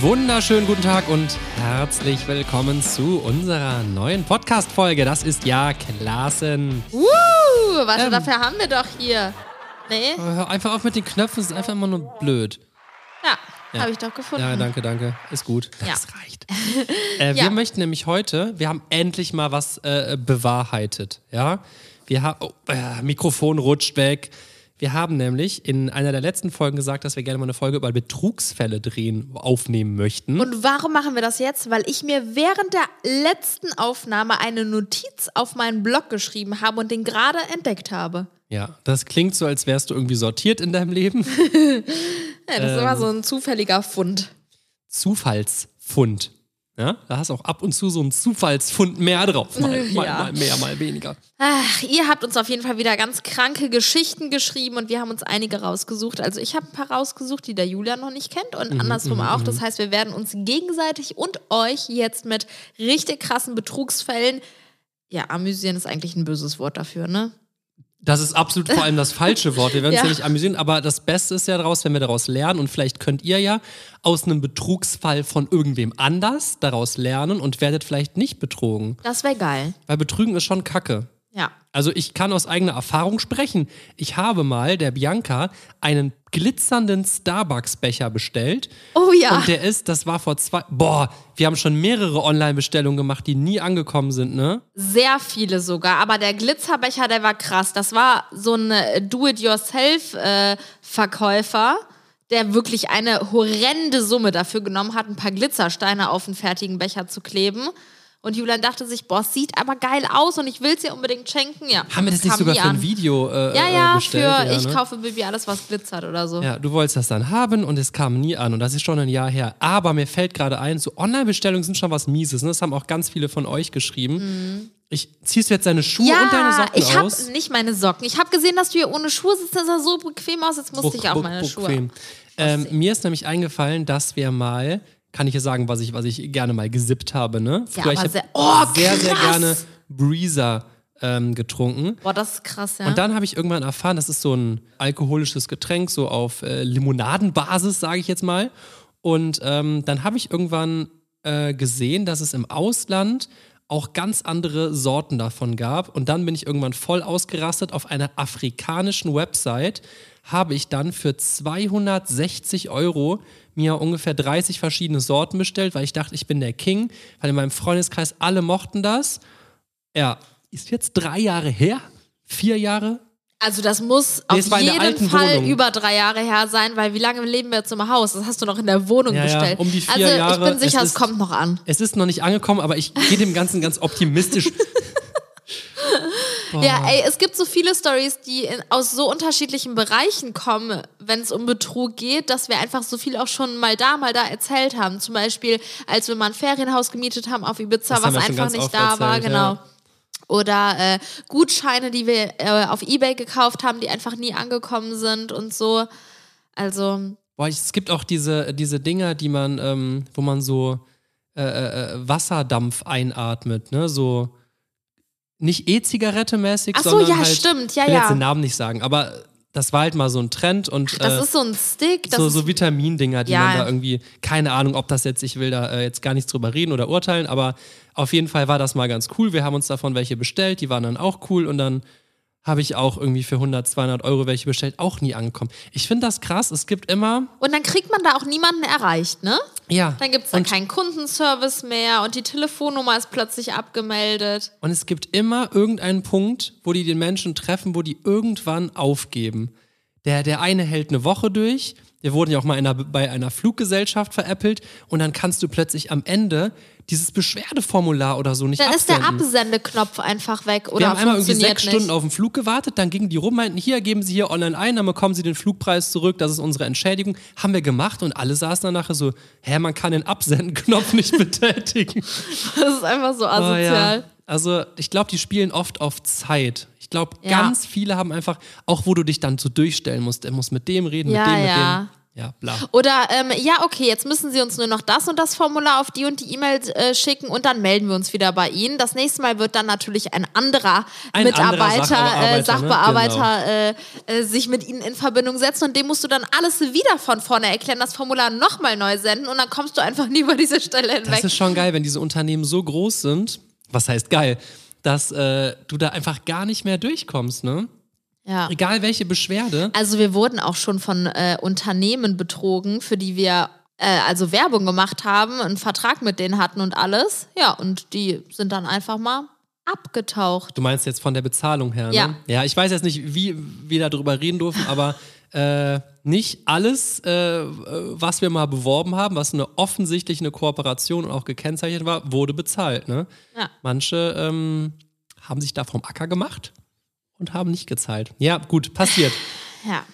wunderschönen guten Tag und herzlich willkommen zu unserer neuen Podcast-Folge. Das ist ja Klassen. Uh, warte, Ähm. dafür haben wir doch hier. Nee? Hör einfach auf mit den Knöpfen, es ist einfach immer nur blöd. Ja, Ja. habe ich doch gefunden. Ja, danke, danke. Ist gut. Ja. Das reicht. Äh, Ja. Wir möchten nämlich heute, wir haben endlich mal was äh, bewahrheitet. Ja, wir haben, oh, äh, Mikrofon rutscht weg. Wir haben nämlich in einer der letzten Folgen gesagt, dass wir gerne mal eine Folge über Betrugsfälle drehen, aufnehmen möchten. Und warum machen wir das jetzt? Weil ich mir während der letzten Aufnahme eine Notiz auf meinen Blog geschrieben habe und den gerade entdeckt habe. ja, das klingt so, als wärst du irgendwie sortiert in deinem Leben. Ja, das ist Ähm. immer so ein zufälliger Fund. Zufallsfund. Ja, da hast auch ab und zu so einen Zufallsfund mehr drauf. Mal, mal, Ja. mal mehr, mal weniger. Ach, ihr habt uns auf jeden Fall wieder ganz kranke Geschichten geschrieben und wir haben uns einige rausgesucht. Also ich habe ein paar rausgesucht, die der Julian noch nicht kennt und Mhm, andersrum auch. Das heißt, wir werden uns gegenseitig und euch jetzt mit richtig krassen Betrugsfällen, ja, amüsieren ist eigentlich ein böses Wort dafür, ne? Das ist absolut vor allem das falsche Wort. Wir werden uns ja. Ja. nicht amüsieren, aber das Beste ist ja daraus, wenn wir daraus lernen und vielleicht könnt ihr ja aus einem Betrugsfall von irgendwem anders daraus lernen und werdet vielleicht nicht betrogen. Das wäre geil. Weil Betrügen ist schon Kacke. Ja. Also ich kann aus eigener Erfahrung sprechen. Ich habe mal der Bianca einen glitzernden Starbucks-Becher bestellt. Oh ja. Und der ist, das war vor zwei, boah, wir haben schon mehrere Online-Bestellungen gemacht, die nie angekommen sind, ne? Sehr viele sogar. Aber der Glitzerbecher, der war krass. Das war so ein äh, Do-it-yourself-Verkäufer, der wirklich eine horrende Summe dafür genommen hat, ein paar Glitzersteine auf einen fertigen Becher zu kleben. Und Julian dachte sich, boah, es sieht aber geil aus und ich will es ihr unbedingt schenken. Ja, Haben wir das nicht sogar für ein. Video äh, Ja, äh, ja, bestellt? für ja, ich ne? kaufe Bibi alles, was glitzert oder so. Ja, du wolltest das dann haben und es kam nie an und das ist schon ein Jahr her. Aber mir fällt gerade ein, so Online-Bestellungen sind schon was Mieses. Ne? Das haben auch ganz viele von euch geschrieben. Ich ziehst du jetzt deine Schuhe und deine Socken ich habe aus? nicht meine Socken. Ich habe gesehen, dass du hier ohne Schuhe sitzt. Das sah so bequem aus. Jetzt musste Buch- ich auch buch- meine Schuhe. bequem. Ähm, mir ist nämlich eingefallen, dass wir mal, kann ich ja sagen, was ich, was ich gerne mal gesippt habe, ne? Ja, Früher, ich aber hab sehr- oh, sehr, sehr gerne Breezer ähm, getrunken. Boah, das ist krass, ja. Und dann habe ich irgendwann erfahren, das ist so ein alkoholisches Getränk, so auf äh, Limonadenbasis, sage ich jetzt mal. Und ähm, dann habe ich irgendwann äh, gesehen, dass es im Ausland auch ganz andere Sorten davon gab. Und dann bin ich irgendwann voll ausgerastet. Auf einer afrikanischen Website habe ich dann für 260 Euro mir ungefähr 30 verschiedene Sorten bestellt, weil ich dachte, ich bin der King. Weil in meinem Freundeskreis alle mochten das. Ja, ist jetzt drei Jahre her? Vier Jahre? Also das muss Nee, auf es jeden Fall Wohnung. über drei Jahre her sein, weil wie lange leben wir jetzt im Haus? Das hast du noch in der Wohnung Ja, ja, bestellt. um die vier also Jahre. ich bin sicher, Es es, ist- kommt noch an. Es ist noch nicht angekommen, aber ich gehe dem Ganzen ganz optimistisch. Ja, ey, es gibt so viele Stories, die in, aus so unterschiedlichen Bereichen kommen, wenn es um Betrug geht, dass wir einfach so viel auch schon mal da, mal da erzählt haben. Zum Beispiel, als wir mal ein Ferienhaus gemietet haben auf Ibiza, Das was einfach nicht da war, erzählt, genau. ja. Oder äh, Gutscheine, die wir äh, auf Ebay gekauft haben, die einfach nie angekommen sind und so. Also, Boah, es gibt auch diese, diese Dinger, die man, ähm, wo man so äh, äh, Wasserdampf einatmet, ne? So nicht E-Zigarette mäßig, Ach so, sondern ja, halt, stimmt, ja, ich will ja. jetzt den Namen nicht sagen, aber das war halt mal so ein Trend und das äh, ist so ein Stick. Das so, ist, so Vitamindinger, die Ja. man da irgendwie, keine Ahnung, ob das jetzt, ich will da äh, jetzt gar nichts drüber reden oder urteilen, aber auf jeden Fall war das mal ganz cool. Wir haben uns davon welche bestellt, die waren dann auch cool und dann habe ich auch irgendwie für 100, 200 Euro welche bestellt, auch nie angekommen. Ich finde das krass, es gibt immer, und dann kriegt man da auch niemanden erreicht, ne? ja. Dann gibt es da keinen Kundenservice mehr und die Telefonnummer ist plötzlich abgemeldet. Und es gibt immer irgendeinen Punkt, wo die den Menschen treffen, wo die irgendwann aufgeben. Der, der eine hält eine Woche durch, wir wurden ja auch mal in einer, bei einer Fluggesellschaft veräppelt und dann kannst du plötzlich am Ende dieses Beschwerdeformular oder so nicht Dann ist der absenden. Absendeknopf einfach weg oder Wir haben einmal irgendwie sechs nicht. Stunden auf den Flug gewartet, dann gingen die rum, meinten, hier, geben Sie hier online ein, dann bekommen Sie den Flugpreis zurück, das ist unsere Entschädigung. Haben wir gemacht und alle saßen dann nachher so, hä, man kann den Absendenknopf nicht betätigen. Das ist einfach so Oh, asozial. ja. Also ich glaube, die spielen oft auf Zeit. Ich glaube, Ja. ganz viele haben einfach, auch wo du dich dann so durchstellen musst, er muss mit dem reden, Ja, mit dem, ja. mit dem. Ja, bla. Oder ähm, ja, okay, jetzt müssen Sie uns nur noch das und das Formular auf die und die E-Mail äh, schicken und dann melden wir uns wieder bei Ihnen. Das nächste Mal wird dann natürlich ein anderer Ein Mitarbeiter, anderer äh, Sachbearbeiter, Sachbearbeiter äh, äh, sich mit Ihnen in Verbindung setzen und dem musst du dann alles wieder von vorne erklären, das Formular nochmal neu senden und dann kommst du einfach nie über diese Stelle hinweg. Das ist schon geil, wenn diese Unternehmen so groß sind. Was heißt geil? Dass äh, du da einfach gar nicht mehr durchkommst, ne? ja. Egal welche Beschwerde. Also wir wurden auch schon von äh, Unternehmen betrogen, für die wir äh, also Werbung gemacht haben, einen Vertrag mit denen hatten und alles. Ja, und die sind dann einfach mal abgetaucht. Du meinst jetzt von der Bezahlung her, ne? Ja. Ja, ich weiß jetzt nicht, wie wir darüber reden dürfen, aber äh, nicht alles, äh, was wir mal beworben haben, was eine offensichtlich eine Kooperation und auch gekennzeichnet war, wurde bezahlt. Ne? Ja. Manche ähm, haben sich da vom Acker gemacht und haben nicht gezahlt. Ja, gut, passiert. Ja.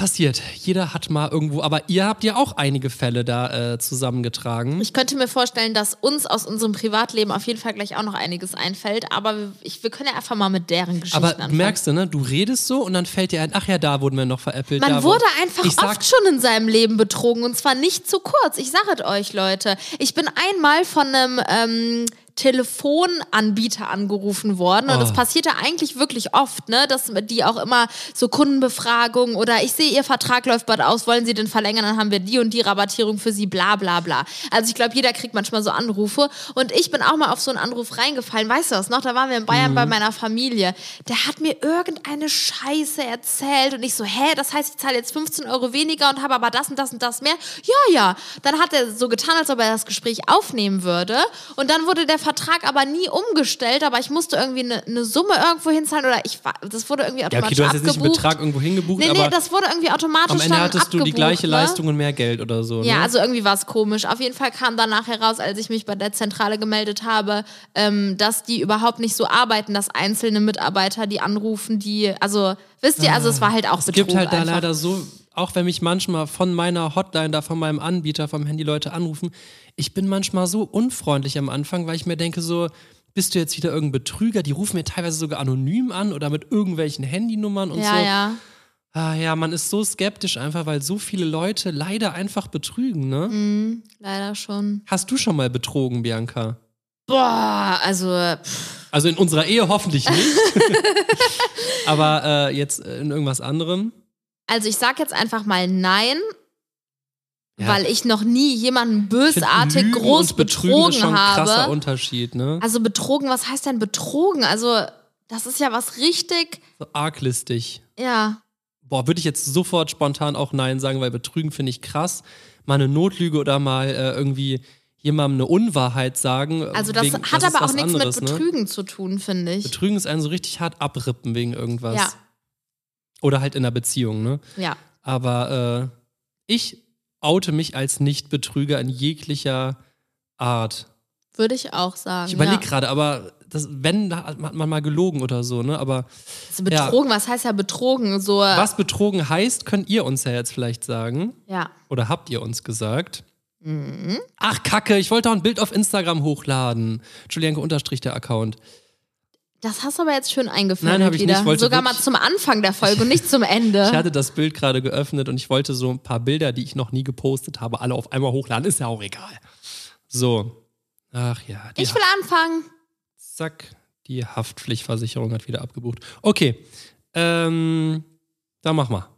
Passiert. Jeder hat mal irgendwo, aber ihr habt ja auch einige Fälle da äh, zusammengetragen. Ich könnte mir vorstellen, dass uns aus unserem Privatleben auf jeden Fall gleich auch noch einiges einfällt, aber wir- ich, wir können ja einfach mal mit deren Geschichten Aber du anfangen. merkst du, ne? Du redest so und dann fällt dir ein, ach ja, da wurden wir noch veräppelt. Man wurde einfach ich sag, oft schon in seinem Leben betrogen und zwar nicht zu kurz. Ich sage es euch, Leute. Ich bin einmal von einem ähm, Telefonanbieter angerufen worden und Oh. das passierte eigentlich wirklich oft, ne, dass die auch immer so Kundenbefragungen oder ich sehe, Ihr Vertrag läuft bald aus, wollen Sie den verlängern, dann haben wir die und die Rabattierung für Sie, bla bla bla. Also ich glaube, jeder kriegt manchmal so Anrufe und ich bin auch mal auf so einen Anruf reingefallen. Weißt du was noch? Da waren wir in Bayern bei meiner Familie. Der hat mir irgendeine Scheiße erzählt und ich so, hä, das heißt, ich zahle jetzt 15 Euro weniger und habe aber das und das und das mehr? Ja, ja. Dann hat er so getan, als ob er das Gespräch aufnehmen würde und dann wurde der Vertrag aber nie umgestellt, aber ich musste irgendwie eine, eine Summe irgendwo hinzahlen oder ich war, das wurde irgendwie Ja, automatisch okay, du hast jetzt nicht einen abgebucht. Betrag irgendwo hingebucht, Nee, nee, aber das wurde irgendwie automatisch am Ende dann hattest du die abgebucht, gleiche ne? Leistung und mehr Geld oder so. Ja, ne? also irgendwie war es komisch. Auf jeden Fall kam dann nachher raus, als ich mich bei der Zentrale gemeldet habe, ähm, dass die überhaupt nicht so arbeiten, dass einzelne Mitarbeiter, die anrufen, die, also wisst ihr, also es war halt auch es Betrug gibt halt da einfach. leider so, auch wenn mich manchmal von meiner Hotline, da von meinem Anbieter, vom Handy Leute anrufen, ich bin manchmal so unfreundlich am Anfang, weil ich mir denke so, bist du jetzt wieder irgendein Betrüger? Die rufen mir teilweise sogar anonym an oder mit irgendwelchen Handynummern und ja, so. ja. Ah, ja, man ist so skeptisch einfach, weil so viele Leute leider einfach betrügen, ne? Mhm. Leider schon. Hast du schon mal betrogen, Bianca? Boah, also pff, Also in unserer Ehe hoffentlich nicht. Aber äh, jetzt äh, in irgendwas anderem. Also ich sag jetzt einfach mal nein, Ja. weil ich noch nie jemanden bösartig Lügen groß und Betrügen ist schon betrogen ein krasser habe. Unterschied, ne? Also betrogen, was heißt denn betrogen? Also das ist ja was richtig, So arglistig. ja. Boah, würde ich jetzt sofort spontan auch Nein sagen, weil Betrügen finde ich krass. Mal eine Notlüge oder mal äh, irgendwie jemandem eine Unwahrheit sagen. Also das wegen- hat ist aber auch nichts anderes, mit Ne? Betrügen zu tun, finde ich. Betrügen ist einen so richtig hart abrippen wegen irgendwas. Ja. Oder halt in einer Beziehung, ne? Ja. Aber äh, ich oute mich als Nicht-Betrüger in jeglicher Art. Würde ich auch sagen. Ich überlege ja. gerade, aber das, wenn, da hat man mal gelogen oder so, ne? Aber Also betrogen, was heißt ja betrogen? So, was betrogen heißt, könnt ihr uns ja jetzt vielleicht sagen. ja. Oder habt ihr uns gesagt? Mhm. Ach, Kacke, ich wollte auch ein Bild auf Instagram hochladen. Julienke unterstrich der Account. Das hast du aber jetzt schön eingeführt Nein, hab ich wieder. nicht. Ich wollte Sogar mal zum Anfang der Folge und nicht zum Ende. Ich hatte das Bild gerade geöffnet und ich wollte so ein paar Bilder, die ich noch nie gepostet habe, alle auf einmal hochladen. Ist ja auch egal. So. Ach ja. Ich will anfangen. Zack, die Haftpflichtversicherung hat wieder abgebucht. Okay, ähm, dann mach mal.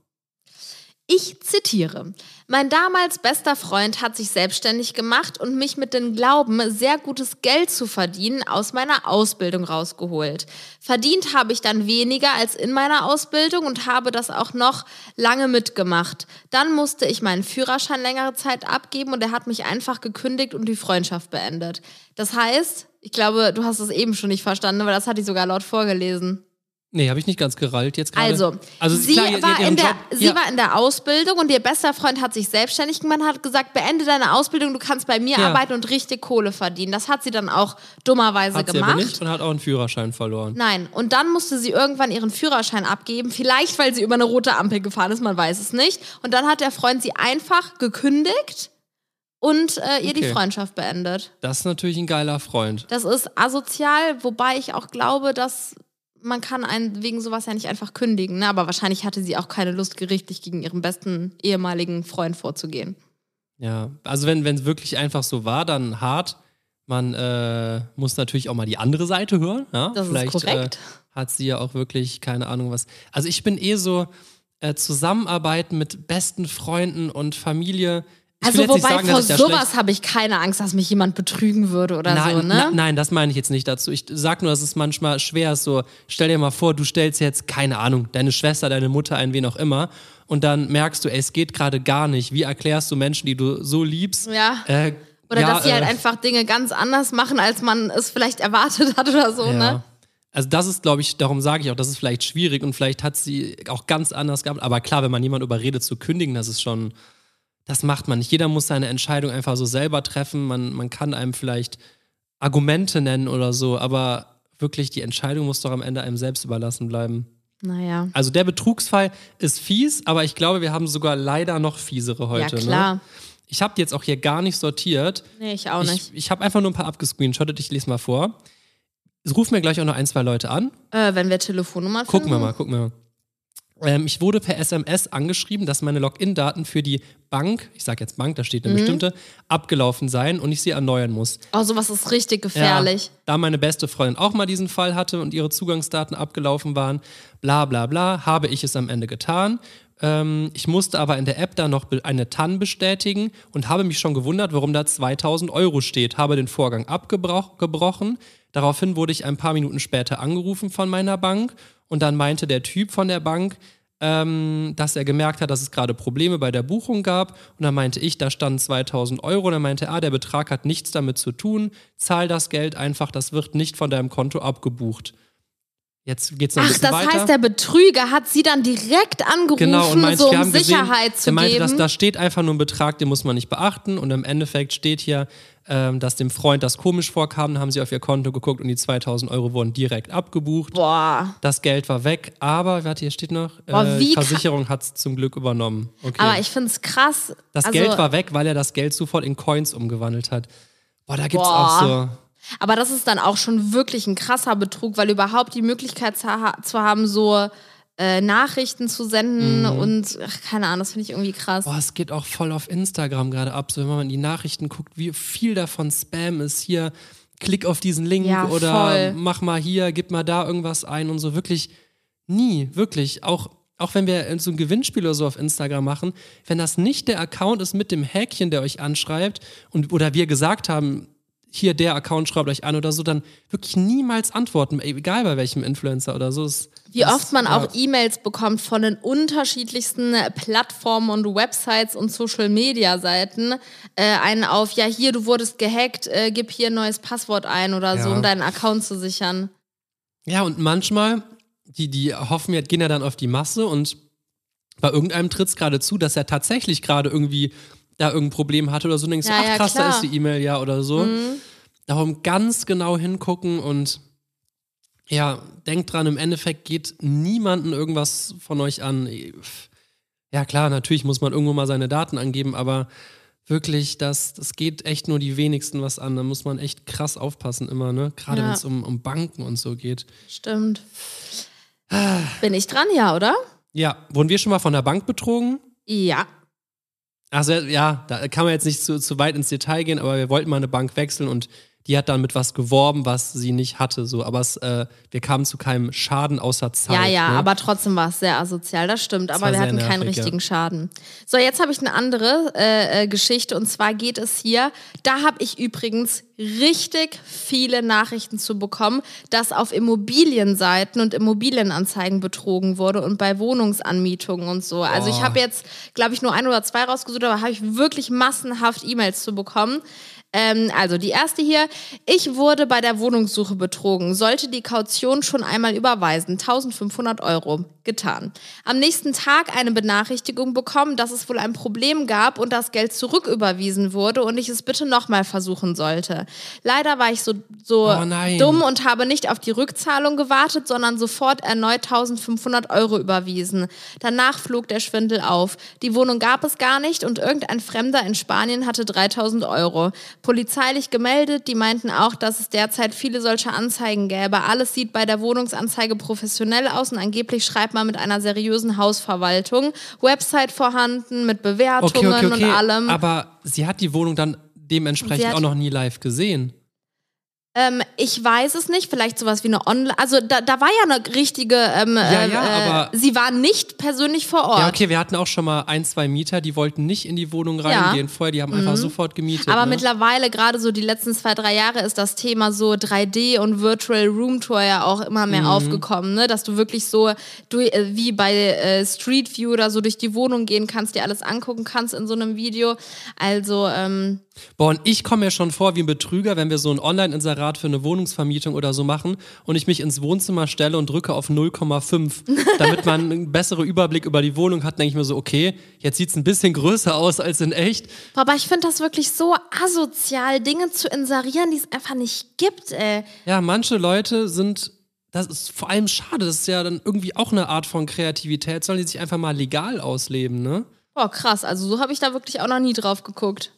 Ich zitiere. Mein damals bester Freund hat sich selbstständig gemacht und mich mit dem Glauben, sehr gutes Geld zu verdienen, aus meiner Ausbildung rausgeholt. Verdient habe ich dann weniger als in meiner Ausbildung und habe das auch noch lange mitgemacht. Dann musste ich meinen Führerschein längere Zeit abgeben und er hat mich einfach gekündigt und die Freundschaft beendet. Das heißt, ich glaube, du hast es eben schon nicht verstanden, weil das hat ich sogar laut vorgelesen. Nee, habe ich nicht ganz gerallt jetzt gerade. Also, also sie, klar, war in der, Job- sie ja. war in der Ausbildung und ihr bester Freund hat sich selbstständig gemacht, hat gesagt, beende deine Ausbildung, du kannst bei mir Ja. arbeiten und richtig Kohle verdienen. Das hat sie dann auch dummerweise hat sie gemacht. aber nicht und hat auch einen Führerschein verloren. Nein, und dann musste sie irgendwann ihren Führerschein abgeben, vielleicht weil sie über eine rote Ampel gefahren ist, man weiß es nicht. Und dann hat der Freund sie einfach gekündigt und äh, ihr die Okay. Freundschaft beendet. Das ist natürlich ein geiler Freund. Das ist asozial, wobei ich auch glaube, dass man kann einen wegen sowas ja nicht einfach kündigen. Ne? Aber wahrscheinlich hatte sie auch keine Lust, gerichtlich gegen ihren besten ehemaligen Freund vorzugehen. Ja, also wenn es wirklich einfach so war, dann hart. Man äh, muss natürlich auch mal die andere Seite hören. Ja? Das Vielleicht, ist korrekt. Äh, hat sie ja auch wirklich keine Ahnung was. Also ich bin eh so äh, Zusammenarbeiten mit besten Freunden und Familie. Ich Also wobei sagen, vor sowas habe ich keine Angst, dass mich jemand betrügen würde oder nein, so, ne? na, nein, das meine ich jetzt nicht dazu. Ich sag nur, dass es manchmal schwer ist. So, stell dir mal vor, du stellst jetzt, keine Ahnung, deine Schwester, deine Mutter ein, wen auch immer, und dann merkst du, ey, es geht gerade gar nicht. Wie erklärst du Menschen, die du so liebst? Ja. Äh, Oder ja, dass sie halt äh, einfach Dinge ganz anders machen, als man es vielleicht erwartet hat oder so, Ja. ne? Also das ist, glaube ich, darum sage ich auch, das ist vielleicht schwierig und vielleicht hat sie auch ganz anders gehabt. Aber klar, wenn man jemanden überredet zu kündigen, das ist schon, das macht man nicht. Jeder muss seine Entscheidung einfach so selber treffen. Man, man kann einem vielleicht Argumente nennen oder so, aber wirklich die Entscheidung muss doch am Ende einem selbst überlassen bleiben. Naja. Also der Betrugsfall ist fies, aber ich glaube, wir haben sogar leider noch fiesere heute. ja, klar. Ne? Ich habe die jetzt auch hier gar nicht sortiert. Nee, ich auch nicht. Ich, ich habe einfach nur ein paar abgescreenshottet, ich lese mal vor. Rufen mir gleich auch noch ein, zwei Leute an. Äh, wenn wir Telefonnummern Gucken wir finden. mal, gucken wir mal. Ähm, ich wurde per SMS angeschrieben, dass meine Login-Daten für die Bank, ich sage jetzt Bank, da steht Mhm. eine bestimmte, abgelaufen seien und ich sie erneuern muss. Oh, sowas ist richtig gefährlich. Ja, da meine beste Freundin auch mal diesen Fall hatte und ihre Zugangsdaten abgelaufen waren, bla bla bla, habe ich es am Ende getan. Ähm, ich musste aber in der App dann noch eine TAN bestätigen und habe mich schon gewundert, warum da 2000 Euro steht. Habe den Vorgang abgebrochen. Daraufhin wurde ich ein paar Minuten später angerufen von meiner Bank und dann meinte der Typ von der Bank, ähm, dass er gemerkt hat, dass es gerade Probleme bei der Buchung gab. Und dann meinte ich, da standen 2000 Euro. Und dann meinte er, ah, der Betrag hat nichts damit zu tun. Zahl das Geld einfach, das wird nicht von deinem Konto abgebucht. Jetzt geht's noch ein Ach, bisschen das weiter. heißt, der Betrüger hat sie dann direkt angerufen, Genau, und meinte, so um haben gesehen, Sicherheit zu der meinte, geben. dass da steht einfach nur ein Betrag, den muss man nicht beachten. Und im Endeffekt steht hier, ähm, dass dem Freund das komisch vorkam. Dann haben sie auf ihr Konto geguckt und die 2000 Euro wurden direkt abgebucht. Boah. Das Geld war weg, aber, warte, hier steht noch, Boah, äh, wie die kra- Versicherung hat es zum Glück übernommen. Okay. Aber ich finde es krass. das also, Geld war weg, weil er das Geld sofort in Coins umgewandelt hat. Boah, da gibt's Boah. auch so. Aber das ist dann auch schon wirklich ein krasser Betrug, weil überhaupt die Möglichkeit zu haben, so äh, Nachrichten zu senden und ach, keine Ahnung, das finde ich irgendwie krass. Mhm. Boah, es geht auch voll auf Instagram gerade ab. So, wenn man in die Nachrichten guckt, wie viel davon Spam ist. Hier, klick auf diesen Link Ja, oder voll. mach mal hier, gib mal da irgendwas ein und so. Wirklich nie, wirklich. Auch, auch wenn wir so ein Gewinnspiel oder so auf Instagram machen, wenn das nicht der Account ist mit dem Häkchen, der euch anschreibt und oder wir gesagt haben, hier der Account schreibt euch an oder so, dann wirklich niemals antworten, egal bei welchem Influencer oder so. Das- Wie das- oft man ja. auch E-Mails bekommt von den unterschiedlichsten Plattformen und Websites und Social-Media-Seiten. Äh, einen auf, ja, hier, du wurdest gehackt, äh, gib hier ein neues Passwort ein oder so, Ja. um deinen Account zu sichern. Ja, und manchmal, die, die hoffen ja, gehen ja dann auf die Masse und bei irgendeinem tritt es gerade zu, dass er tatsächlich gerade irgendwie da irgendein Problem hatte oder so. Und denkst du, Ja, ach ja, krass, da klar. Mhm. ist die E-Mail ja oder so. Darum ganz genau hingucken und ja, denkt dran, im Endeffekt geht niemanden irgendwas von euch an. Ja, klar, natürlich muss man irgendwo mal seine Daten angeben, aber wirklich, das, das geht echt nur die wenigsten was an. Da muss man echt krass aufpassen immer, ne? Gerade Ja. wenn es um, um Banken und so geht. Stimmt. Bin ich dran, ja, oder? Ja, wurden wir schon mal von der Bank betrogen? Ja. Also ja, da kann man jetzt nicht zu, zu weit ins Detail gehen, aber wir wollten mal eine Bank wechseln und die hat dann mit was geworben, was sie nicht hatte. So, aber es, äh, wir kamen zu keinem Schaden außer Zeit. Ja, ja, ne? aber trotzdem war es sehr asozial, das stimmt. Aber war wir hatten keinen nervig, ja. richtigen Schaden. So, jetzt habe ich eine andere äh, äh, Geschichte und zwar geht es hier, da habe ich übrigens richtig viele Nachrichten zu bekommen, dass auf Immobilienseiten und Immobilienanzeigen betrogen wurde und bei Wohnungsanmietungen und so. Also ich Boah. habe jetzt, glaube ich, nur ein oder zwei rausgesucht, aber habe ich wirklich massenhaft E-Mails zu bekommen. Ähm, also die erste hier. Ich wurde bei der Wohnungssuche betrogen, sollte die Kaution schon einmal überweisen. 1500 Euro. Getan. Am nächsten Tag eine Benachrichtigung bekommen, dass es wohl ein Problem gab und das Geld zurücküberwiesen wurde und ich es bitte nochmal versuchen sollte. Leider war ich so, so Oh dumm und habe nicht auf die Rückzahlung gewartet, sondern sofort erneut 1500 Euro überwiesen. Danach flog der Schwindel auf. Die Wohnung gab es gar nicht und irgendein Fremder in Spanien hatte 3000 Euro. Polizeilich gemeldet. Die meinten auch, dass es derzeit viele solche Anzeigen gäbe. Alles sieht bei der Wohnungsanzeige professionell aus und angeblich schreibt man mit einer seriösen Hausverwaltung. Website vorhanden mit Bewertungen Okay, okay, okay. und allem. Aber sie hat die Wohnung dann dementsprechend auch noch nie live gesehen. Ähm, ich weiß es nicht, vielleicht sowas wie eine Online. Also da, da war ja eine richtige. Ähm, Ja, äh, ja, äh, aber- sie war nicht persönlich vor Ort. Ja, okay, wir hatten auch schon mal ein, zwei Mieter, die wollten nicht in die Wohnung reingehen vorher, die haben einfach sofort gemietet. Aber ne? mittlerweile, gerade so die letzten zwei, drei Jahre, ist das Thema so 3D und Virtual Room Tour ja auch immer Mhm. mehr aufgekommen, ne? Dass du wirklich so du, äh, wie bei äh, Street View oder so durch die Wohnung gehen kannst, dir alles angucken kannst in so einem Video. Also, ähm, Boah, und ich komme mir schon vor wie ein Betrüger, wenn wir so ein Online-Inserat für eine Wohnungsvermietung oder so machen und ich mich ins Wohnzimmer stelle und drücke auf 0,5, damit man einen besseren Überblick über die Wohnung hat, denke ich mir so, okay, jetzt sieht es ein bisschen größer aus als in echt. boah, aber ich finde das wirklich so asozial, Dinge zu inserieren, die es einfach nicht gibt, ey. Ja, manche Leute sind, das ist vor allem schade, das ist ja dann irgendwie auch eine Art von Kreativität, sollen die sich einfach mal legal ausleben, ne? Boah, krass. Also so habe ich da wirklich auch noch nie drauf geguckt.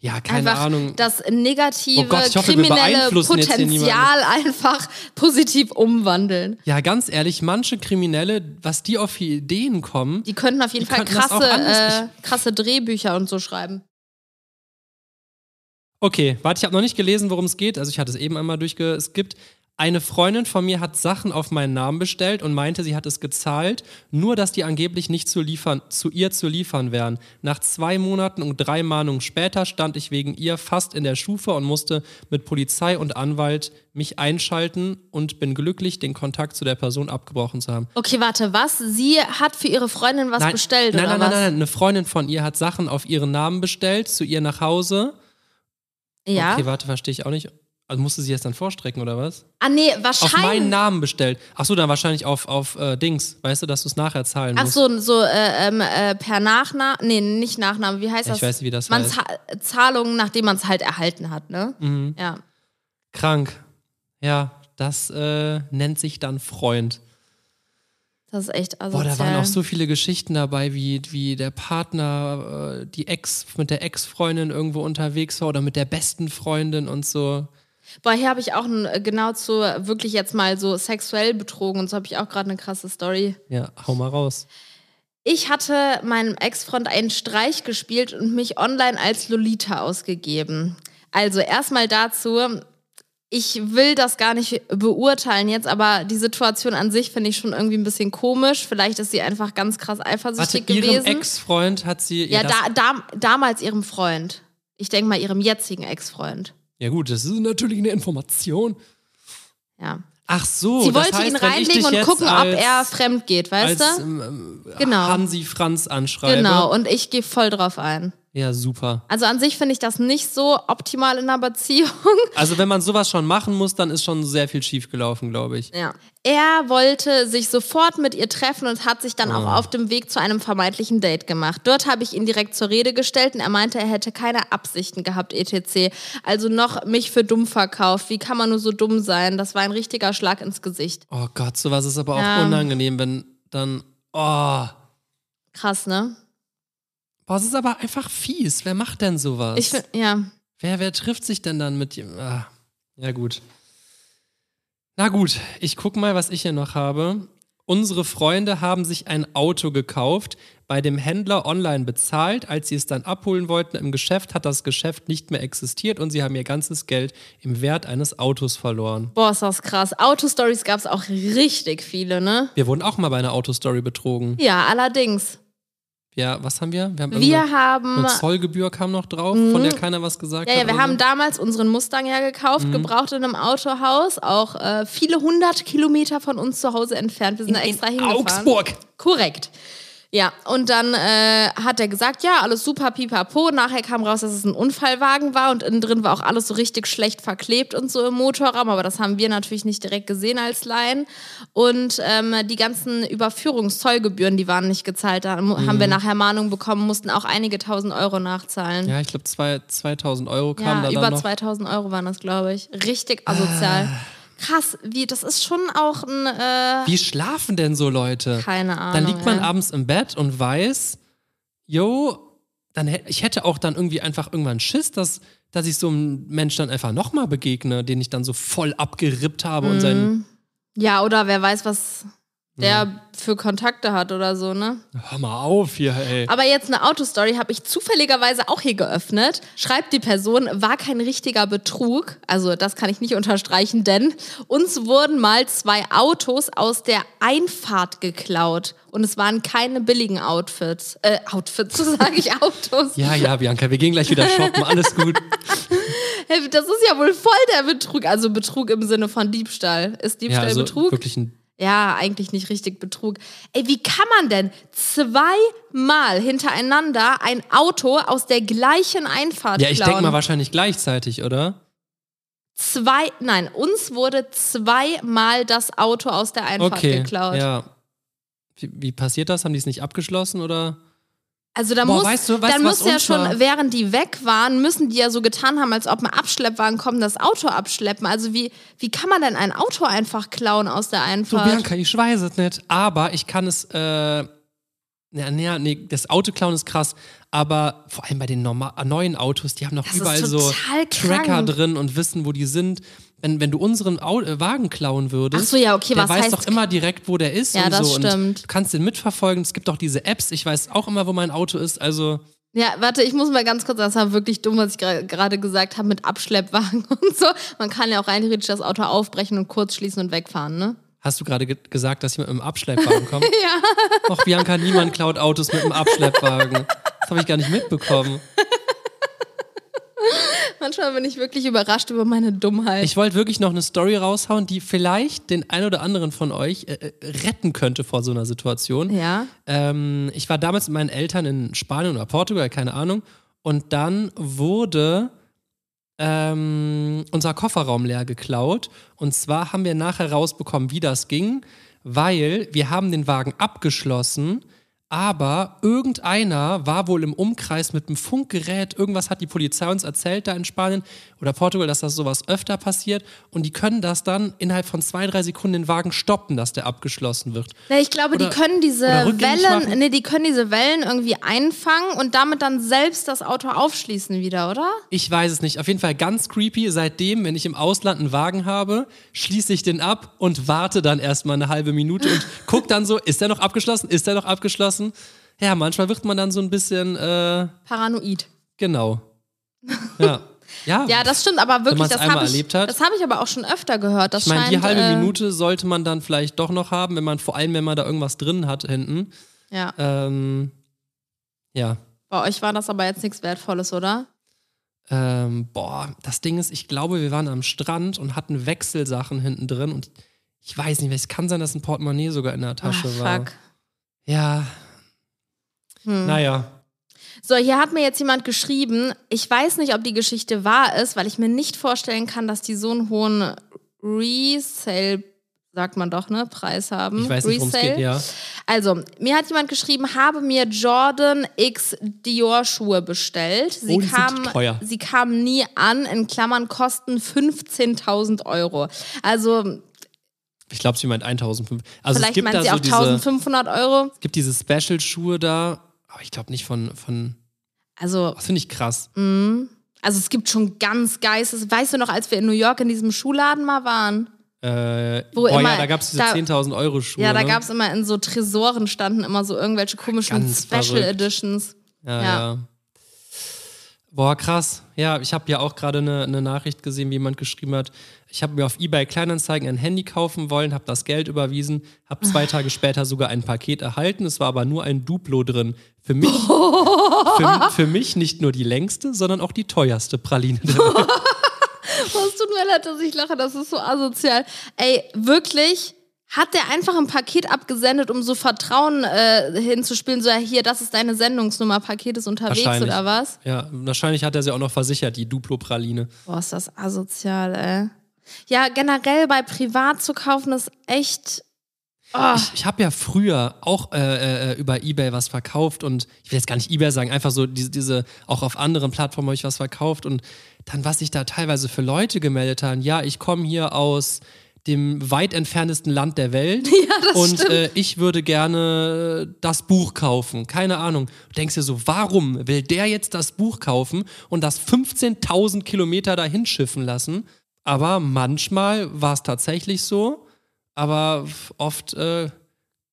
Ja, keine einfach Ahnung. das negative, Oh Gott, hoffe, kriminelle Potenzial einfach positiv umwandeln. Ja, ganz ehrlich, manche Kriminelle, was die auf Ideen kommen, Die könnten auf jeden Fall krasse, äh, krasse Drehbücher und so schreiben. Okay, warte, ich habe noch nicht gelesen, worum es geht. Also ich hatte es eben einmal durchgeskippt. Eine Freundin von mir hat Sachen auf meinen Namen bestellt und meinte, sie hat es gezahlt, nur dass die angeblich nicht zu, liefern, zu ihr zu liefern wären. Nach zwei Monaten und drei Mahnungen später stand ich wegen ihr fast in der Schufe und musste mit Polizei und Anwalt mich einschalten und bin glücklich, den Kontakt zu der Person abgebrochen zu haben. Okay, warte, was? Sie hat für ihre Freundin was bestellt nein, oder nein, nein, was? nein, nein, eine Freundin von ihr hat Sachen auf ihren Namen bestellt, zu ihr nach Hause. Ja. Okay, warte, verstehe ich auch nicht. Also musste sie es dann vorstrecken oder was? ah, nee, Auf wahrscheinlich. meinen Namen bestellt. Ach so, dann wahrscheinlich auf, auf äh, Dings. Weißt du, dass du es nachher zahlen Ach musst. so, so äh, ähm, äh, per Nachname, nee, nicht Nachname, wie heißt Ich das? weiß nicht, wie das man heißt. Za- Zahlungen, nachdem man es halt erhalten hat, ne? Mhm. Ja. Krank. Ja, das äh, nennt sich dann Freund. Das ist echt Boah, asozial. da waren auch so viele Geschichten dabei, wie, wie der Partner, äh, die Ex, mit der Ex-Freundin irgendwo unterwegs war oder mit der besten Freundin und so. Boah, hier habe ich auch ein, äh, genau zu wirklich jetzt mal so sexuell betrogen und so habe ich auch gerade eine krasse Story. Ja, hau mal raus. Ich hatte meinem Ex-Freund einen Streich gespielt und mich online als Lolita ausgegeben. Also erstmal dazu, ich will das gar nicht beurteilen jetzt, aber die Situation an sich finde ich schon irgendwie ein bisschen komisch. Vielleicht ist sie einfach ganz krass Warte, eifersüchtig ihrem gewesen. Ex-Freund hat sie. ja, da, da, damals ihrem Freund. Ich denke mal ihrem jetzigen Ex-Freund. Ja, gut, das ist natürlich eine Information. Ja. Ach so, Sie das wollte heißt, ihn reinlegen und gucken, ob als, er fremd geht, weißt als du? ähm, Genau. Hansi Franz anschreibe. Genau, und ich gehe voll drauf ein. Ja, super. Also an sich finde ich das nicht so optimal in einer Beziehung. Also wenn man sowas schon machen muss, dann ist schon sehr viel schiefgelaufen, glaube ich. Ja. Er wollte sich sofort mit ihr treffen und hat sich dann Ah. auch auf dem Weg zu einem vermeintlichen Date gemacht. Dort habe ich ihn direkt zur Rede gestellt und er meinte, er hätte keine Absichten gehabt, etc. Also noch mich für dumm verkauft. Wie kann man nur so dumm sein? Das war ein richtiger Schlag ins Gesicht. Oh Gott, sowas ist aber auch Ja. unangenehm, wenn dann. Oh. Krass, ne? Boah, es ist aber einfach fies. Wer macht denn sowas? Ich ja. wer, wer trifft sich denn dann mit ihm? Ah. Ja, gut. Na gut, ich guck mal, was ich hier noch habe. Unsere Freunde haben sich ein Auto gekauft, bei dem Händler online bezahlt. Als sie es dann abholen wollten im Geschäft, hat das Geschäft nicht mehr existiert und sie haben ihr ganzes Geld im Wert eines Autos verloren. Boah, ist das krass. Autostories gab es auch richtig viele, ne? Wir wurden auch mal bei einer Autostory betrogen. Ja, allerdings. Ja, was haben wir? Wir haben Wir haben. eine Zollgebühr kam noch drauf, von der keiner was gesagt Ja, hat. ja, wir oder haben damals unseren Mustang ja gekauft, Mhm. gebraucht in einem Autohaus, auch äh, viele hundert Kilometer von uns zu Hause entfernt. Wir sind da extra hingefahren. Augsburg. Korrekt. Ja, und dann äh, hat er gesagt, ja, alles super, pipapo. Nachher kam raus, dass es ein Unfallwagen war und innen drin war auch alles so richtig schlecht verklebt und so im Motorraum. Aber das haben wir natürlich nicht direkt gesehen als Laien. Und ähm, die ganzen Überführungszollgebühren, die waren nicht gezahlt. Da haben wir nachher Mahnung bekommen, mussten auch einige tausend Euro nachzahlen. Mhm. Ja, ich glaube, zwei, 2000 Euro kamen Ja, da über dann noch. 2000 Euro waren das, glaube ich. Richtig asozial. Krass, wie, das ist schon auch ein, äh, Wie schlafen denn so Leute? keine Ahnung. Dann liegt man ja. abends im Bett und weiß, yo, dann hätte ich hätte auch dann irgendwie einfach irgendwann Schiss, dass, dass ich so einem Mensch dann einfach nochmal begegne, den ich dann so voll abgerippt habe und seinen. Ja, oder wer weiß, was der für Kontakte hat oder so, ne? Hör mal auf hier, ey. Aber jetzt eine Autostory habe ich zufälligerweise auch hier geöffnet. Schreibt die Person, war kein richtiger Betrug. Also das kann ich nicht unterstreichen, denn uns wurden mal zwei Autos aus der Einfahrt geklaut. Und es waren keine billigen Outfits. Äh, Outfits, so sage ich Autos. Ja, ja, Bianca, wir gehen gleich wieder shoppen, alles gut. Das ist ja wohl voll der Betrug. Also Betrug im Sinne von Diebstahl. Ist Ja, Diebstahl also Betrug? wirklich ein. Ja, eigentlich nicht richtig Betrug. Ey, wie kann man denn zweimal hintereinander ein Auto aus der gleichen Einfahrt Ja, ich denke mal wahrscheinlich gleichzeitig, oder? Zwei, nein, uns wurde zweimal das Auto aus der Einfahrt Okay. geklaut. Ja. Wie, wie passiert das? Haben die es nicht abgeschlossen oder? Also da Boah, muss, weißt du- weißt dann muss ja schon, während die weg waren, müssen die ja so getan haben, als ob ein Abschleppwagen kommt, das Auto abschleppen. Also wie, wie kann man denn ein Auto einfach klauen aus der So, Einfahrt? Bianca, ich weiß es nicht. Aber ich kann es. Äh, ja, nee, nee, das Autoklauen ist krass. Aber vor allem bei den norma neuen Autos, die haben noch Das überall so Tracker krank. drin und wissen, wo die sind. Wenn, wenn du unseren Au äh, Wagen klauen würdest, Ach so, ja, okay, der weiß doch immer direkt, wo der ist Ja, und das so. Und stimmt. du kannst den mitverfolgen. Es gibt auch diese Apps. Ich weiß auch immer, wo mein Auto ist. Also, Ja, warte, ich muss mal ganz kurz, das war wirklich dumm, was ich gerade gesagt habe mit Abschleppwagen und so. Man kann ja auch rein theoretisch das Auto aufbrechen und kurz schließen und wegfahren, ne? Hast du gerade ge gesagt, dass jemand mit einem Abschleppwagen kommt? ja. Ach, Bianca, niemand klaut Autos mit einem Abschleppwagen. Das habe ich gar nicht mitbekommen. Manchmal bin ich wirklich überrascht über meine Dummheit. Ich wollte wirklich noch eine Story raushauen, die vielleicht den ein oder anderen von euch äh, äh, retten könnte vor so einer Situation. ja. Ähm, ich war damals mit meinen Eltern in Spanien oder Portugal, keine Ahnung. Und dann wurde ähm, unser Kofferraum leer geklaut. Und zwar haben wir nachher rausbekommen, wie das ging, weil wir haben den Wagen abgeschlossen, aber irgendeiner war wohl im Umkreis mit einem Funkgerät, irgendwas hat die Polizei uns erzählt da in Spanien oder Portugal, dass das sowas öfter passiert und die können das dann innerhalb von zwei, drei Sekunden den Wagen stoppen, dass der abgeschlossen wird. Ja, ich glaube, Oder- die können diese machen. Wellen, nee, die können diese Wellen irgendwie einfangen und damit dann selbst das Auto aufschließen wieder, oder? Ich weiß es nicht. Auf jeden Fall ganz creepy. Seitdem, wenn ich im Ausland einen Wagen habe, schließe ich den ab und warte dann erstmal eine halbe Minute und guck dann so, ist der noch abgeschlossen? Ist der noch abgeschlossen? Ja, manchmal wird man dann so ein bisschen, äh, Paranoid. genau. Ja. Ja, Ja, das stimmt, aber wirklich, das habe ich, erlebt hat. das habe ich aber auch schon öfter gehört. Das ich meine, die halbe äh, Minute sollte man dann vielleicht doch noch haben, wenn man, vor allem wenn man da irgendwas drin hat hinten. Ja, Ähm, ja. bei euch war das aber jetzt nichts Wertvolles, oder? Ähm, boah, das Ding ist, ich glaube, wir waren am Strand und hatten Wechselsachen hinten drin und ich weiß nicht, es kann sein, dass ein Portemonnaie sogar in der Tasche Ah, war. fuck. Ja. Hm. Naja. So, hier hat mir jetzt jemand geschrieben, ich weiß nicht, ob die Geschichte wahr ist, weil ich mir nicht vorstellen kann, dass die so einen hohen Resale, sagt man doch, ne, Preis haben. Ich weiß nicht, worum es Resale. geht, ja. Also, mir hat jemand geschrieben, habe mir Jordan X Dior Schuhe bestellt. Sie, Oh, kamen, teuer. sie kamen nie an, in Klammern kosten 15.000 Euro. Also, Ich glaube, sie meint 1500. Also es vielleicht gibt meint da sie so auch diese, 1500 Euro. es gibt diese Special-Schuhe da, aber ich glaube nicht von, von, Also, das finde ich krass. also, es gibt schon ganz geistes. Weißt du noch, als wir in New York in diesem Schuhladen mal waren? Äh, Wo boah, immer- ja, da gab es diese da- 10.000 Euro Schuhe. Ja, da ne? gab es immer in so Tresoren standen immer so irgendwelche komischen Ganz Special verrückt. Editions. Ja, Ja. ja. Boah, krass. Ja, ich habe ja auch gerade eine, eine Nachricht gesehen, wie jemand geschrieben hat, ich habe mir auf eBay Kleinanzeigen ein Handy kaufen wollen, habe das Geld überwiesen, habe zwei Tage später sogar ein Paket erhalten. Es war aber nur ein Duplo drin. Für mich, für, für mich nicht nur die längste, sondern auch die teuerste Praline. Oh, es tut mir leid, dass ich lache, das ist so asozial. Ey, wirklich? Hat der einfach ein Paket abgesendet, um so Vertrauen äh, hinzuspielen? So, ja, hier, das ist deine Sendungsnummer, Paket ist unterwegs oder was? Ja, wahrscheinlich hat er sie auch noch versichert, die Duplo-Praline. Boah, ist das asozial, ey. Ja, generell bei privat zu kaufen ist echt. Oh, Ich, ich habe ja früher auch äh, äh, über Ebay was verkauft und ich will jetzt gar nicht Ebay sagen, einfach so diese, diese auch auf anderen Plattformen habe ich was verkauft und dann, was sich da teilweise für Leute gemeldet haben, ja, ich komme hier aus dem weit entferntesten Land der Welt Ja, und äh, ich würde gerne das Buch kaufen. Keine Ahnung. Du denkst dir so, warum will der jetzt das Buch kaufen und das 15.000 Kilometer dahin schiffen lassen? Aber manchmal war es tatsächlich so, aber oft äh,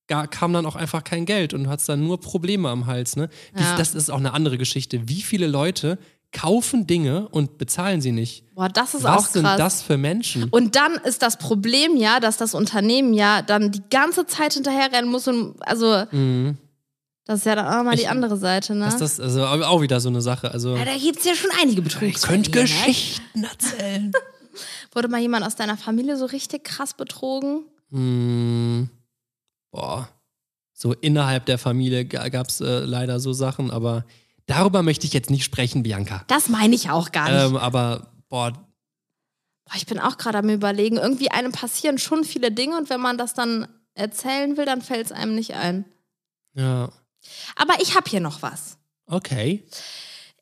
kam dann auch einfach kein Geld und du hattest dann nur Probleme am Hals. Ne? Ja. Das ist auch eine andere Geschichte. Wie viele Leute kaufen Dinge und bezahlen sie nicht? Boah, das ist auch Was sind krass. das für Menschen? Und dann ist das Problem ja, dass das Unternehmen ja dann die ganze Zeit hinterherrennen muss und also das ist ja dann auch mal die Mhm. Ich- andere Seite, ne? Das ist also auch wieder so eine Sache. Also, ja, da gibt es ja schon einige ich Betrugsfälle. könnte ne? Geschichten erzählen. Wurde mal jemand aus deiner Familie so richtig krass betrogen? Hm, boah. So innerhalb der Familie gab es äh, leider so Sachen, aber darüber möchte ich jetzt nicht sprechen, Bianca. Das meine ich auch gar nicht. Ähm, aber, boah, Boah, ich bin auch gerade am überlegen, irgendwie einem passieren schon viele Dinge und wenn man das dann erzählen will, dann fällt es einem nicht ein. ja, Aber ich habe hier noch was. okay.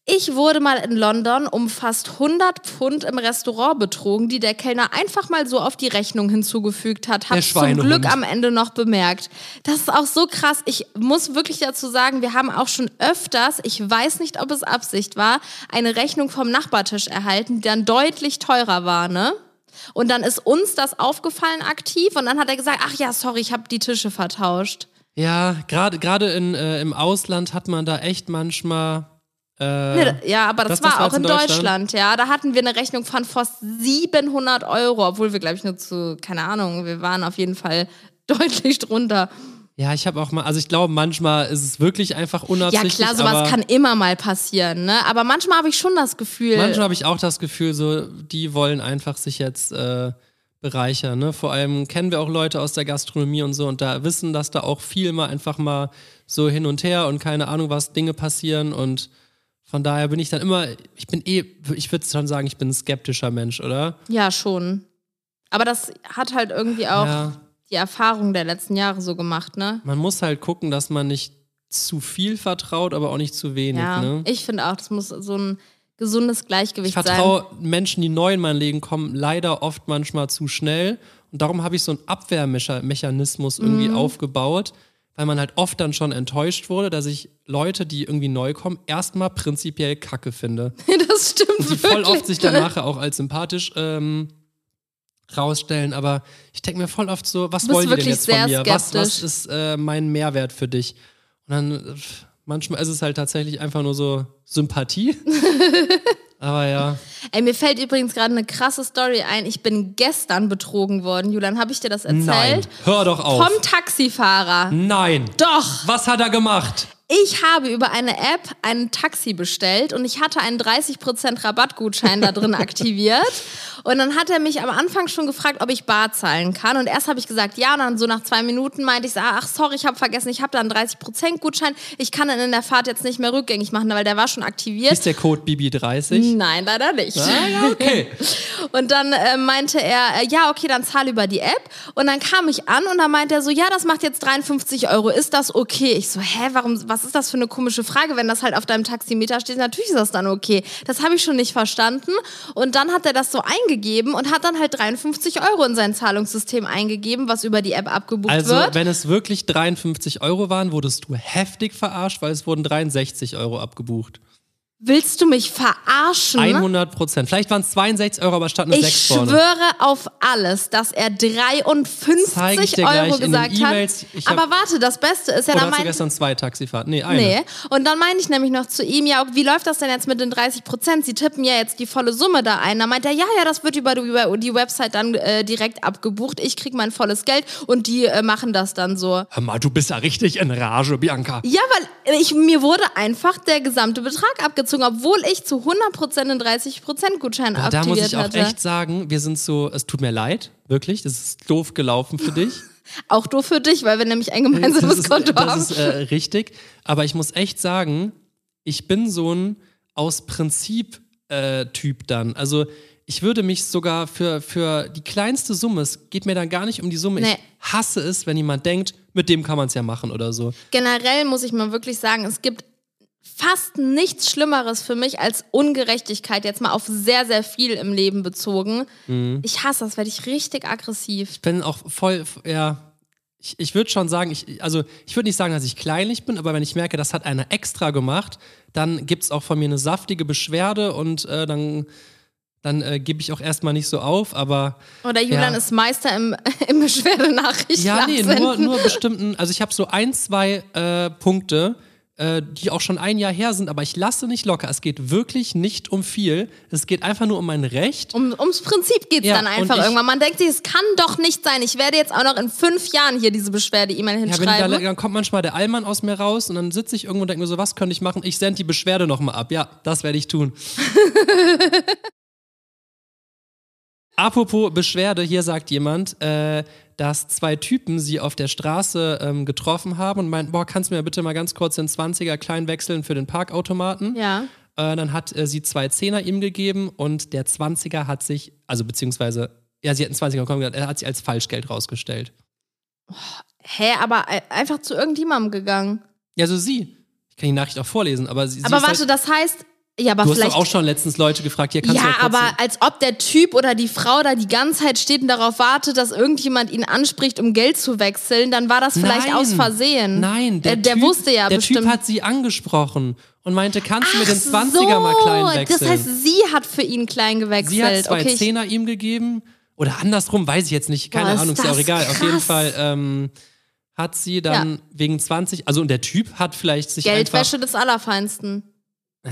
Ich wurde mal in London um fast 100 Pfund im Restaurant betrogen, die der Kellner einfach mal so auf die Rechnung hinzugefügt hat. Hat zum. Glück am Ende noch bemerkt. Das ist auch so krass. Ich muss wirklich dazu sagen, wir haben auch schon öfters, ich weiß nicht, ob es Absicht war, eine Rechnung vom Nachbartisch erhalten, die dann deutlich teurer war, ne? Und dann ist uns das aufgefallen aktiv und dann hat er gesagt, ach ja, sorry, ich habe die Tische vertauscht. Ja, gerade gerade äh, im Ausland hat man da echt manchmal. Äh, Nee, ja, aber das, das- das war war auch in Deutschland? Deutschland? ja. Da hatten wir eine Rechnung von fast 700 Euro, obwohl wir, glaube ich, nur zu, keine Ahnung, wir waren auf jeden Fall deutlich drunter. ja, ich habe auch mal, also ich glaube, manchmal ist es wirklich einfach Ja, unabsichtlich. klar, sowas kann immer mal passieren, ne? Aber manchmal habe ich schon das Gefühl. Manchmal habe ich auch das Gefühl, so, die wollen einfach sich jetzt äh, bereichern. Ne? Vor allem kennen wir auch Leute aus der Gastronomie und so und da wissen, dass da auch viel mal einfach mal so hin und her und keine Ahnung, was Dinge passieren und von daher bin ich dann immer, ich bin eh, ich würde schon sagen, ich bin ein skeptischer Mensch, oder? Ja, schon. Aber das hat halt irgendwie auch Ja. die Erfahrung der letzten Jahre so gemacht, ne? Man muss halt gucken, dass man nicht zu viel vertraut, aber auch nicht zu wenig. Ja, Ne? ich finde auch, das muss so ein gesundes Ich Gleichgewicht sein. vertraue Menschen, die neu in mein Leben kommen, leider oft manchmal zu schnell. Und darum habe ich so einen Abwehrmechanismus irgendwie Mhm. aufgebaut, weil man halt oft dann schon enttäuscht wurde, dass ich Leute, die irgendwie neu kommen, erstmal prinzipiell kacke finde. das stimmt Und die voll wirklich. oft sich dann nachher auch als sympathisch ähm, rausstellen. Aber ich denke mir voll oft so, was wollen die denn jetzt von mir? Was, was ist äh, mein Mehrwert für dich? Und dann manchmal ist es halt tatsächlich einfach nur so Sympathie. Aber ja. Ey, mir fällt übrigens gerade eine krasse Story ein. Ich bin gestern betrogen worden. Julian, habe ich dir das erzählt? Nein, hör doch auf. Vom Taxifahrer. Nein. Doch. Was hat er gemacht? Ich habe über eine App ein Taxi bestellt und ich hatte einen 30% Rabattgutschein da drin aktiviert. Und dann hat er mich am Anfang schon gefragt, ob ich bar zahlen kann. Und erst habe ich gesagt, ja. Und dann so nach zwei Minuten meinte ich, ach sorry, ich habe vergessen, ich habe da einen 30% Gutschein. Ich kann dann in der Fahrt jetzt nicht mehr rückgängig machen, weil der war schon aktiviert. Ist der Code BB30? Nein, leider nicht. Ah, ja, okay. Und dann äh, meinte er, äh, ja, okay, dann zahl über die App. Und dann kam ich an und dann meinte er so, ja, das macht jetzt 53 Euro. Ist das okay? Ich so, hä, warum, was ist das für eine komische Frage? Wenn das halt auf deinem Taximeter steht, natürlich ist das dann okay. Das habe ich schon nicht verstanden. Und dann hat er das so eingegeben und hat dann halt 53 Euro in sein Zahlungssystem eingegeben, was über die App abgebucht Also, wird. wenn es wirklich 53 Euro waren, wurdest du heftig verarscht, weil es wurden 63 Euro abgebucht. Willst du mich verarschen? 100 Prozent. Vielleicht waren es 62 Euro, aber statt Ich 6 vorne. schwöre auf alles, dass er Zeig ich 53 dir gleich Euro gesagt hat. Ich hab- Aber warte, das Beste ist ja, dann meint, gestern zwei Taxifahrten? Nee, eine. Nee. Und dann meine ich nämlich noch zu ihm, ja, wie läuft das denn jetzt mit den 30 Prozent? Sie tippen ja jetzt die volle Summe da ein. Da meint er, ja, ja, das wird über die, über die Website dann äh, direkt abgebucht. Ich krieg mein volles Geld und die äh, machen das dann so. Hör mal, du bist ja richtig in Rage, Bianca. Ja, weil ich, mir wurde einfach der gesamte Betrag abgezogen, obwohl ich zu 100 Prozent den 30 Prozent Gutschein Aber da aktiviert muss ich auch hatte. echt sagen, wir sind so, es tut mir leid, wirklich, das ist doof gelaufen für dich. Auch doof für dich, weil wir nämlich ein gemeinsames das ist, Konto haben. das ist äh, richtig. Aber ich muss echt sagen, ich bin so ein aus Prinzip äh, Typ dann. Also ich würde mich sogar für, für die kleinste Summe, es geht mir dann gar nicht um die Summe, Nee. ich hasse es, wenn jemand denkt, mit dem kann man es ja machen oder so. generell muss ich mal wirklich sagen, es gibt fast nichts Schlimmeres für mich als Ungerechtigkeit, jetzt mal auf sehr, sehr viel im Leben bezogen. Mhm. Ich hasse das, werde ich richtig aggressiv. Ich bin auch voll, ja. Ich, ich würde schon sagen, ich, also ich würde nicht sagen, dass ich kleinlich bin, aber wenn ich merke, das hat einer extra gemacht, dann gibt es auch von mir eine saftige Beschwerde und äh, dann, dann äh, gebe ich auch erstmal nicht so auf, aber. Oder Julian Ja. ist Meister im, im Beschwerdenachrichten. Ja, nee, nur, nur bestimmten, also ich habe so ein, zwei äh, Punkte, äh, die auch schon ein Jahr her sind, aber ich lasse nicht locker. Es geht wirklich nicht um viel. Es geht einfach nur um mein Recht. Um, ums Prinzip geht es Ja, dann einfach irgendwann. Man denkt sich, es kann doch nicht sein. Ich werde jetzt auch noch in fünf Jahren hier diese Beschwerde-E-Mail Ja, wenn hinschreiben. da, dann kommt manchmal der Allmann aus mir raus und dann sitze ich irgendwo und denke mir so, was könnte ich machen? Ich sende die Beschwerde nochmal ab. Ja, das werde ich tun. Apropos Beschwerde, hier sagt jemand, äh, dass zwei Typen sie auf der Straße ähm, getroffen haben und meinten, boah, kannst du mir bitte mal ganz kurz den 20er klein wechseln für den Parkautomaten? ja. Äh, dann hat äh, sie zwei Zehner ihm gegeben und der 20er hat sich, also beziehungsweise, ja, sie hat einen 20er bekommen, er hat sich als Falschgeld rausgestellt. Hä, aber e- einfach zu irgendjemandem gegangen. Ja, so sie. Ich kann die Nachricht auch vorlesen, aber sie, sie Aber warte, halt, das heißt, ja, aber Du hast doch auch schon letztens Leute gefragt, hier kannst du ja, ja kurz aber als ob der Typ oder die Frau da die ganze Zeit steht und darauf wartet, dass irgendjemand ihn anspricht, um Geld zu wechseln, dann war das vielleicht Nein. aus Versehen. Nein, der, äh, der typ, wusste ja der bestimmt. Typ hat sie angesprochen und meinte, kannst du mir den Ach 20er mal klein wechseln? Das heißt, sie hat für ihn klein gewechselt. sie hat zwei okay, Zehner ihm gegeben oder andersrum, weiß ich jetzt nicht, keine Boah, Ahnung, ist ja auch egal. Auf jeden krass. Fall ähm, hat sie dann Ja. wegen 20, also und der Typ hat vielleicht sich Geldwäsche des Allerfeinsten.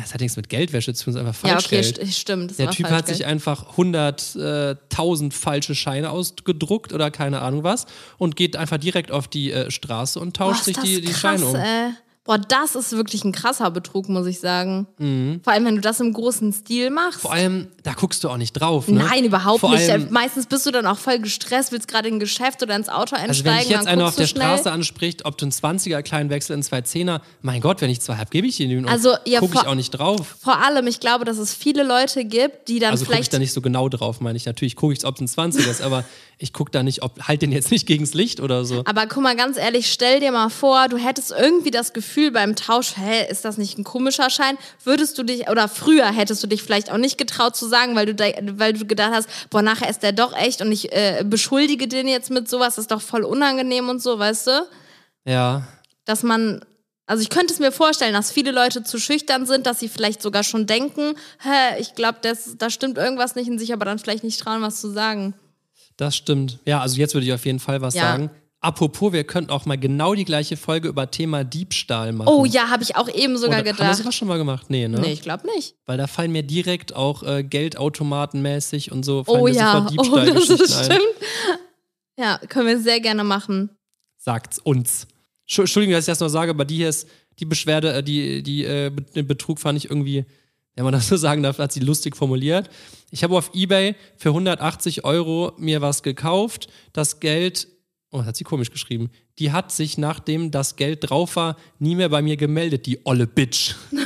Das hat nichts mit Geldwäsche zu tun, das ist einfach Ja, okay, st stimmt. Das Der Typ hat sich einfach 100.000 falsche Scheine ausgedruckt oder keine Ahnung was und geht einfach direkt auf die äh, Straße und tauscht ist sich die, die krass, Scheine um. Äh. Boah, das ist wirklich ein krasser Betrug, muss ich sagen. Mhm. Vor allem, wenn du das im großen Stil machst. Vor allem, da guckst du auch nicht drauf. Ne? Nein, überhaupt Vor nicht. Allem, Meistens bist du dann auch voll gestresst, willst gerade in ein Geschäft oder ins Auto einsteigen. also wenn ich jetzt einer auf der schnell. Straße anspricht, ob du einen 20er kleinen Wechsel in zwei Zehner, mein Gott, wenn ich zwei habe, gebe ich ihn. Also, ja, gucke ich auch nicht drauf. Vor allem, ich glaube, dass es viele Leute gibt, die dann Also gucke ich vielleicht da nicht so genau drauf, meine ich. Natürlich gucke ich, ob es ein 20er ist, aber ich gucke da nicht, ob halt den jetzt nicht gegens Licht oder so. Aber guck mal, ganz ehrlich, stell dir mal vor, du hättest irgendwie das Gefühl beim Tausch, hä, ist das nicht ein komischer Schein? Würdest du dich, oder früher hättest du dich vielleicht auch nicht getraut zu sagen, weil du, da, weil du gedacht hast, boah, nachher ist der doch echt und ich äh, beschuldige den jetzt mit sowas, das ist doch voll unangenehm und so, weißt du? Ja. Dass man, also ich könnte es mir vorstellen, dass viele Leute zu schüchtern sind, dass sie vielleicht sogar schon denken, hä, ich glaube, da stimmt irgendwas nicht in sich, aber dann vielleicht nicht trauen, was zu sagen. Das stimmt. Ja, also jetzt würde ich auf jeden Fall was Ja. sagen. Apropos, wir könnten auch mal genau die gleiche Folge über Thema Diebstahl machen. Oh ja, habe ich auch eben sogar Oder, Haben wir gedacht. sowas schon mal gemacht? Nee, ne? Nee, ich glaube nicht. Weil da fallen mir direkt auch äh, Geldautomatenmäßig und so fallen Oh mir ja, sofort oh, das ist ein. stimmt. Ja, können wir sehr gerne machen. Sagt's uns. Entschu- Entschuldigung, dass ich das noch sage, aber die hier ist, die Beschwerde, äh, die, die, äh, den Betrug fand ich irgendwie, wenn man das so sagen darf, hat sie lustig formuliert. Ich habe auf Ebay für 180 Euro mir was gekauft. Das Geld, oh, das hat sie komisch geschrieben. Die hat sich, nachdem das Geld drauf war, nie mehr bei mir gemeldet, die olle Bitch.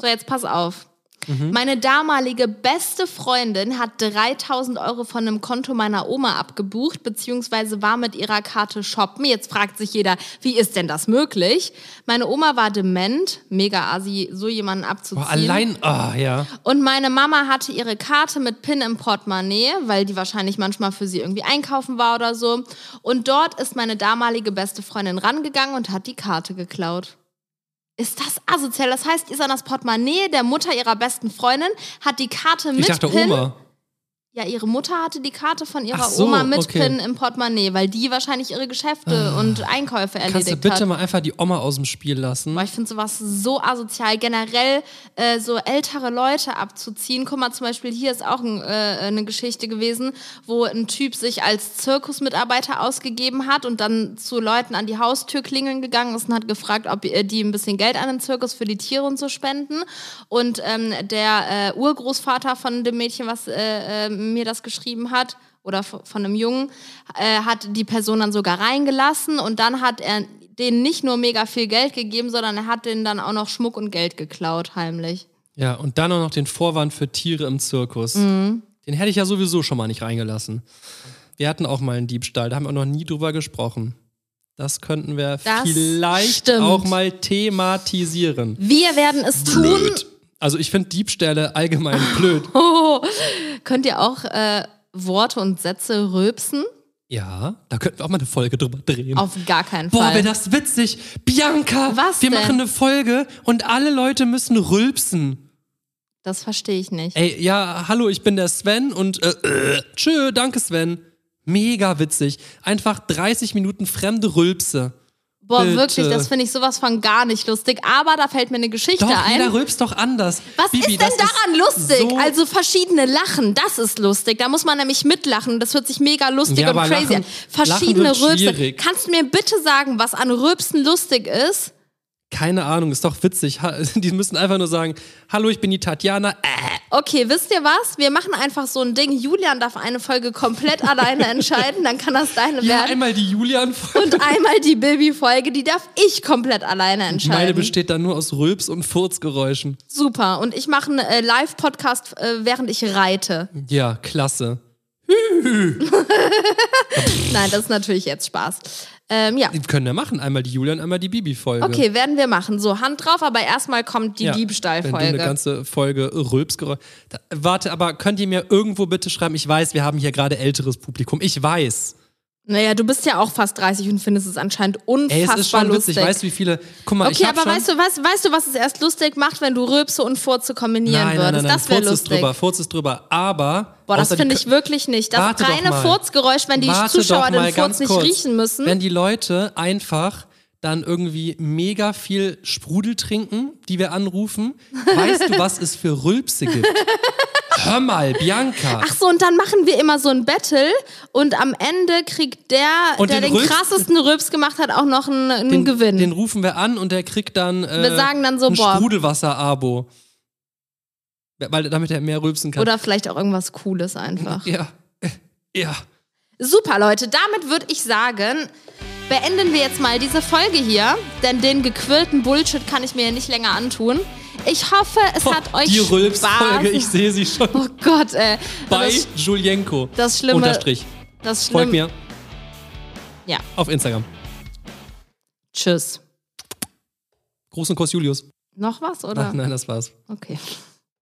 So, jetzt pass auf. Mhm. Meine damalige beste Freundin hat 3000 Euro von einem Konto meiner Oma abgebucht, beziehungsweise war mit ihrer Karte shoppen. Jetzt fragt sich jeder, wie ist denn das möglich? Meine Oma war dement, mega assi, so jemanden abzuziehen. Boah, allein, ah, ja. Und meine Mama hatte ihre Karte mit PIN im Portemonnaie, weil die wahrscheinlich manchmal für sie irgendwie einkaufen war oder so. Und dort ist meine damalige beste Freundin rangegangen und hat die Karte geklaut. Ist das asozial? Das heißt, ist an das Portemonnaie der Mutter ihrer besten Freundin, hat die Karte mit Ich dachte PIN. Oma. Ja, ihre Mutter hatte die Karte von ihrer so, Oma mit okay. PIN im Portemonnaie, weil die wahrscheinlich ihre Geschäfte und Einkäufe erledigt Kannst du bitte hat. mal einfach die Oma aus dem Spiel lassen? Boah, ich finde sowas so asozial. Generell äh, so ältere Leute abzuziehen. Guck mal, zum Beispiel hier ist auch ein, äh, eine Geschichte gewesen, wo ein Typ sich als Zirkusmitarbeiter ausgegeben hat und dann zu Leuten an die Haustür klingeln gegangen ist und hat gefragt, ob äh, die ein bisschen Geld an den Zirkus für die Tiere und so spenden. Und ähm, der äh, Urgroßvater von dem Mädchen, was äh, äh, mir das geschrieben hat, oder von einem Jungen, äh, hat die Person dann sogar reingelassen und dann hat er denen nicht nur mega viel Geld gegeben, sondern er hat denen dann auch noch Schmuck und Geld geklaut, heimlich. Ja, und dann auch noch den Vorwand für Tiere im Zirkus. Mhm. Den hätte ich ja sowieso schon mal nicht reingelassen. Wir hatten auch mal einen Diebstahl, da haben wir noch nie drüber gesprochen. Das könnten wir Das vielleicht stimmt. auch mal thematisieren. Wir werden es tun. Blöd. Also ich finde Diebstähle allgemein blöd. Oh, könnt ihr auch äh, Worte und Sätze rülpsen? Ja, da könnten wir auch mal eine Folge drüber drehen. Auf gar keinen Boah, Fall. wäre das witzig. Bianca, Was wir denn? machen eine Folge und alle Leute müssen rülpsen. das verstehe ich nicht. Ey, ja, hallo, ich bin der Sven und äh, äh, tschö, danke Sven. Mega witzig. Einfach 30 Minuten fremde Rülpse. Boah, bitte. wirklich, das finde ich sowas von gar nicht lustig. Aber da fällt mir eine Geschichte Doch, ein. jeder rülpst doch anders. Was Bibi, ist denn daran lustig? so- Also verschiedene Lachen, das ist lustig. Da muss man nämlich mitlachen. Das hört sich mega lustig Ja, und crazy an. Verschiedene Lachen wird Rülpse. schwierig. Kannst du mir bitte sagen, was an Rülpsen lustig ist? Keine Ahnung, ist doch witzig. Die müssen einfach nur sagen, hallo, ich bin die Tatjana. Okay, wisst ihr was? Wir machen einfach so ein Ding. Julian darf eine Folge komplett alleine entscheiden, dann kann das deine ja, werden. einmal die Julian. Und einmal die Bibi-Folge, die darf ich komplett alleine entscheiden. Meine besteht dann nur aus Rülps- und Furzgeräuschen. Super. Und ich mache einen äh, Live-Podcast, äh, während ich reite. Ja, klasse. Nein, das ist natürlich jetzt Spaß. Ähm, ja. Die können wir machen. Einmal die Julian, einmal die Bibi-Folge. Okay, werden wir machen. So, Hand drauf, aber erstmal kommt die Ja, Wenn du eine Diebstahlfolge. ganze Folge Rülpsgeräusch. Warte, aber könnt ihr mir irgendwo bitte schreiben? Ich weiß, wir haben hier gerade älteres Publikum. Ich weiß. Naja, du bist ja auch fast 30 und findest es anscheinend Ey, unfassbar es ist schon lustig. witzig. Weißt du, wie viele. Guck mal, ich okay, hab aber schon, weißt du, was, weißt du, was es erst lustig macht, wenn du Rülpse und Furze kombinieren Nein, würdest? nein, nein. das wäre Furz ist lustig. drüber, Furz ist drüber. Aber. Boah, das finde ich wirklich nicht. Das reine. Furzgeräusch, wenn die Warte Zuschauer den Furz nicht kurz. riechen müssen. Wenn die Leute einfach dann irgendwie mega viel Sprudel trinken, die wir anrufen, weißt du, was es für Rülpse gibt? Hör mal, Bianca. Ach so, und dann machen wir immer so ein Battle und am Ende kriegt der, Und der den den, Rülps- krassesten Rülps gemacht hat, auch noch einen, einen den, Gewinn. Den rufen wir an und der kriegt dann äh, Wir sagen dann so, ein. Sprudelwasser-Abo. Weil damit er mehr rülpsen kann. Oder vielleicht auch irgendwas Cooles einfach. ja. Ja. Super, Leute. Damit würde ich sagen, beenden wir jetzt mal diese Folge hier, denn den gequirlten Bullshit kann ich mir ja nicht länger antun. Ich hoffe, es hat euch Die Spaß. Rülpsfolge, ich sehe sie schon. Oh Gott, ey. bei Das, Julienko. das Schlimme. Unterstrich. das Folgt Schlimme. mir Ja. auf Instagram. Tschüss. Gruß und Kuss Julius. Noch was oder? Ach, nein, das war's. Okay.